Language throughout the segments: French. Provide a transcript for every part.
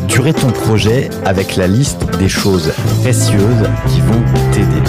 Durer ton projet avec la liste des choses précieuses qui vont t'aider.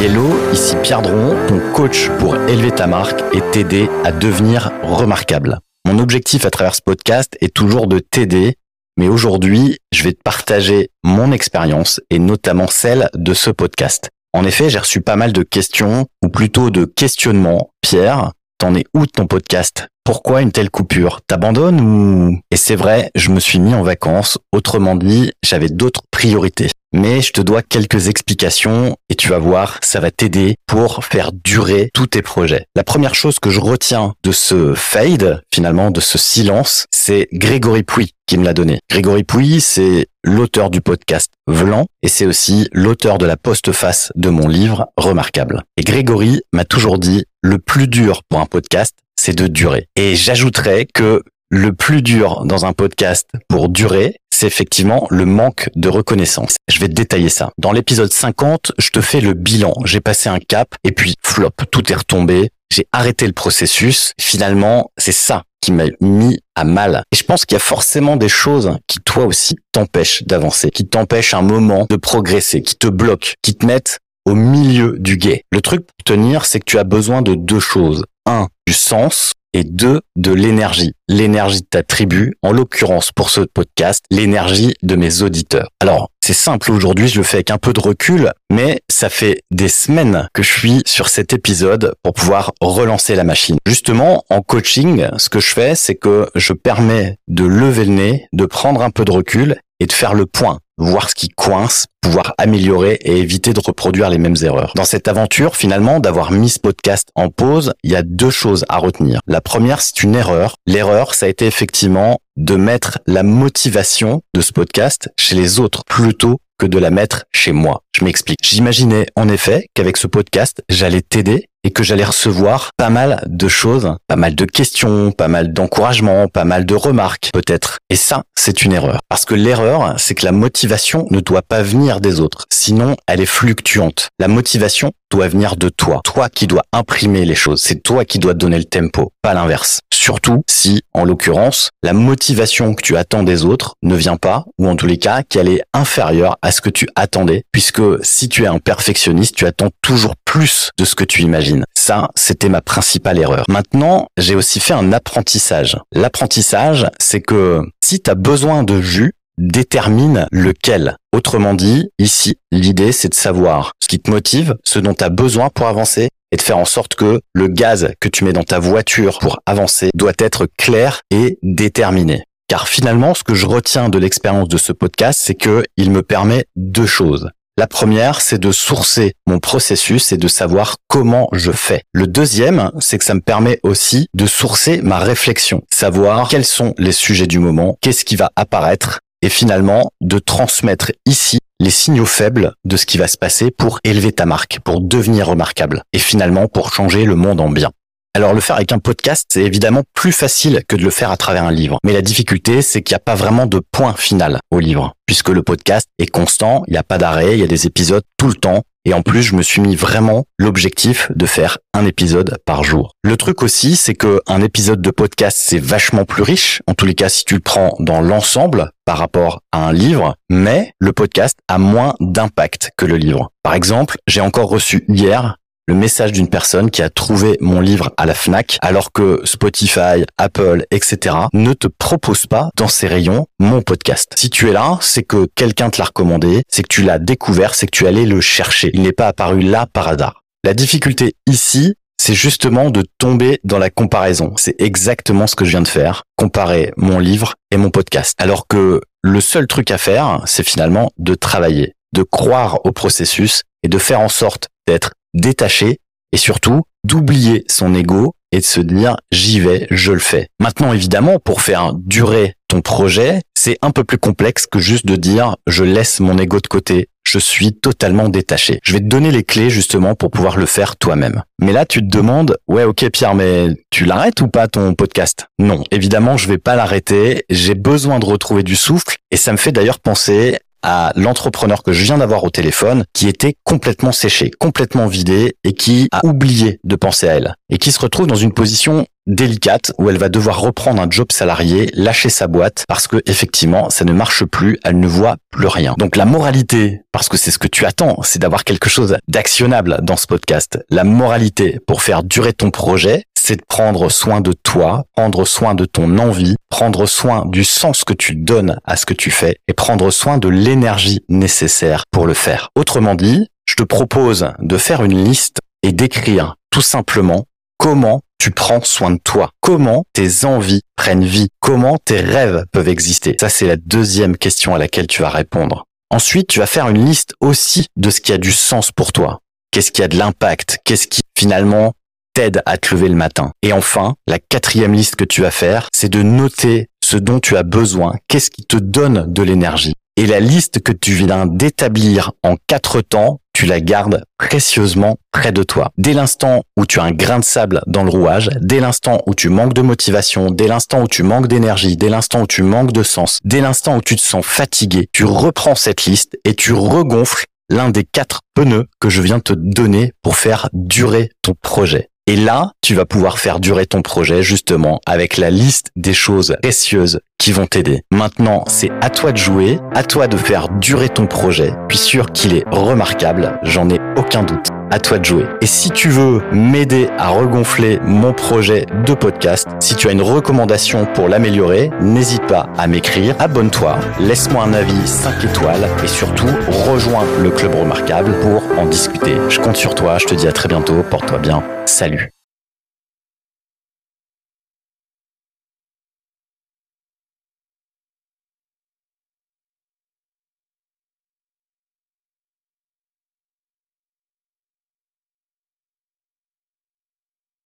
Hello, ici Pierre Dron, ton coach pour élever ta marque et t'aider à devenir remarquable. Mon objectif à travers ce podcast est toujours de t'aider, mais aujourd'hui, je vais te partager mon expérience et notamment celle de ce podcast. En effet, j'ai reçu pas mal de questions, ou plutôt de questionnements. Pierre, t'en es où de ton podcast? Pourquoi une telle coupure? T'abandonnes ou... Et c'est vrai, je me suis mis en vacances. Autrement dit, j'avais d'autres priorités. Mais je te dois quelques explications et tu vas voir, ça va t'aider pour faire durer tous tes projets. La première chose que je retiens de ce fade, finalement, de ce silence, c'est Grégory Pouy qui me l'a donné. Grégory Pouy, c'est l'auteur du podcast Vlan et c'est aussi l'auteur de la postface de mon livre Remarquable. Et Grégory m'a toujours dit, le plus dur pour un podcast, c'est de durer. Et j'ajouterais que le plus dur dans un podcast pour durer, c'est effectivement le manque de reconnaissance. Je vais détailler ça. Dans l'épisode 50, je te fais le bilan. J'ai passé un cap et puis flop, tout est retombé. J'ai arrêté le processus. Finalement, c'est ça qui m'a mis à mal. Et je pense qu'il y a forcément des choses qui toi aussi t'empêchent d'avancer, qui t'empêchent un moment de progresser, qui te bloquent, qui te mettent au milieu du guet. Le truc pour tenir, c'est que tu as besoin de deux choses un, du sens et deux, de l'énergie. L'énergie de ta tribu, en l'occurrence pour ce podcast, l'énergie de mes auditeurs. Alors, c'est simple aujourd'hui, je le fais avec un peu de recul, mais ça fait des semaines que je suis sur cet épisode pour pouvoir relancer la machine. Justement, en coaching, ce que je fais, c'est que je permets de lever le nez, de prendre un peu de recul et de faire le point voir ce qui coince, pouvoir améliorer et éviter de reproduire les mêmes erreurs. Dans cette aventure, finalement, d'avoir mis ce podcast en pause, il y a deux choses à retenir. La première, c'est une erreur. L'erreur, ça a été effectivement de mettre la motivation de ce podcast chez les autres plutôt que de la mettre chez moi. Je m'explique. J'imaginais en effet qu'avec ce podcast, j'allais t'aider et que j'allais recevoir pas mal de choses, pas mal de questions, pas mal d'encouragements, pas mal de remarques peut-être. Et ça, c'est une erreur. Parce que l'erreur, c'est que la motivation ne doit pas venir des autres. Sinon, elle est fluctuante. La motivation doit venir de toi. Toi qui dois imprimer les choses. C'est toi qui dois donner le tempo, pas l'inverse. Surtout si, en l'occurrence, la motivation que tu attends des autres ne vient pas, ou en tous les cas, qu'elle est inférieure à ce que tu attendais, puisque si tu es un perfectionniste, tu attends toujours plus de ce que tu imagines. Ça, c'était ma principale erreur. Maintenant, j'ai aussi fait un apprentissage. L'apprentissage, c'est que si tu as besoin de jus, détermine lequel. Autrement dit, ici, l'idée, c'est de savoir ce qui te motive, ce dont tu as besoin pour avancer et de faire en sorte que le gaz que tu mets dans ta voiture pour avancer doit être clair et déterminé. Car finalement, ce que je retiens de l'expérience de ce podcast, c'est que il me permet deux choses. La première, c'est de sourcer mon processus et de savoir comment je fais. Le deuxième, c'est que ça me permet aussi de sourcer ma réflexion, savoir quels sont les sujets du moment, qu'est-ce qui va apparaître et finalement de transmettre ici les signaux faibles de ce qui va se passer pour élever ta marque, pour devenir remarquable et finalement pour changer le monde en bien. Alors le faire avec un podcast, c'est évidemment plus facile que de le faire à travers un livre. Mais la difficulté, c'est qu'il n'y a pas vraiment de point final au livre, puisque le podcast est constant, il n'y a pas d'arrêt, il y a des épisodes tout le temps. Et en plus, je me suis mis vraiment l'objectif de faire un épisode par jour. Le truc aussi, c'est que un épisode de podcast, c'est vachement plus riche. En tous les cas, si tu le prends dans l'ensemble par rapport à un livre, mais le podcast a moins d'impact que le livre. Par exemple, j'ai encore reçu hier le message d'une personne qui a trouvé mon livre à la FNAC alors que Spotify, Apple, etc. ne te propose pas dans ses rayons mon podcast. Si tu es là, c'est que quelqu'un te l'a recommandé, c'est que tu l'as découvert, c'est que tu allais le chercher. Il n'est pas apparu là par hasard. La difficulté ici, c'est justement de tomber dans la comparaison. C'est exactement ce que je viens de faire, comparer mon livre et mon podcast. Alors que le seul truc à faire, c'est finalement de travailler, de croire au processus et de faire en sorte d'être détaché et surtout d'oublier son ego et de se dire j'y vais, je le fais. Maintenant évidemment pour faire durer ton projet, c'est un peu plus complexe que juste de dire je laisse mon ego de côté, je suis totalement détaché. Je vais te donner les clés justement pour pouvoir le faire toi-même. Mais là tu te demandes ouais OK Pierre mais tu l'arrêtes ou pas ton podcast? Non, évidemment je vais pas l'arrêter, j'ai besoin de retrouver du souffle et ça me fait d'ailleurs penser à l'entrepreneur que je viens d'avoir au téléphone qui était complètement séché, complètement vidé et qui a oublié de penser à elle et qui se retrouve dans une position délicate où elle va devoir reprendre un job salarié, lâcher sa boîte parce que effectivement ça ne marche plus, elle ne voit plus rien. Donc la moralité, parce que c'est ce que tu attends, c'est d'avoir quelque chose d'actionnable dans ce podcast. La moralité pour faire durer ton projet, c'est de prendre soin de toi, prendre soin de ton envie, prendre soin du sens que tu donnes à ce que tu fais et prendre soin de l'énergie nécessaire pour le faire. Autrement dit, je te propose de faire une liste et d'écrire tout simplement comment tu prends soin de toi, comment tes envies prennent vie, comment tes rêves peuvent exister? Ça, c'est la deuxième question à laquelle tu vas répondre. Ensuite, tu vas faire une liste aussi de ce qui a du sens pour toi. Qu'est-ce qui a de l'impact? Qu'est-ce qui finalement t'aide à te lever le matin? Et enfin, la quatrième liste que tu vas faire, c'est de noter ce dont tu as besoin. Qu'est-ce qui te donne de l'énergie? Et la liste que tu viens d'établir en quatre temps tu la gardes précieusement près de toi. Dès l'instant où tu as un grain de sable dans le rouage, dès l'instant où tu manques de motivation, dès l'instant où tu manques d'énergie, dès l'instant où tu manques de sens, dès l'instant où tu te sens fatigué, tu reprends cette liste et tu regonfles l'un des quatre pneus que je viens te donner pour faire durer ton projet. Et là, tu vas pouvoir faire durer ton projet justement avec la liste des choses précieuses qui vont t'aider. Maintenant, c'est à toi de jouer, à toi de faire durer ton projet. Puis sûr qu'il est remarquable, j'en ai aucun doute. À toi de jouer. Et si tu veux m'aider à regonfler mon projet de podcast, si tu as une recommandation pour l'améliorer, n'hésite pas à m'écrire, abonne-toi, laisse-moi un avis 5 étoiles et surtout rejoins le club remarquable pour en discuter. Je compte sur toi, je te dis à très bientôt, porte-toi bien, salut.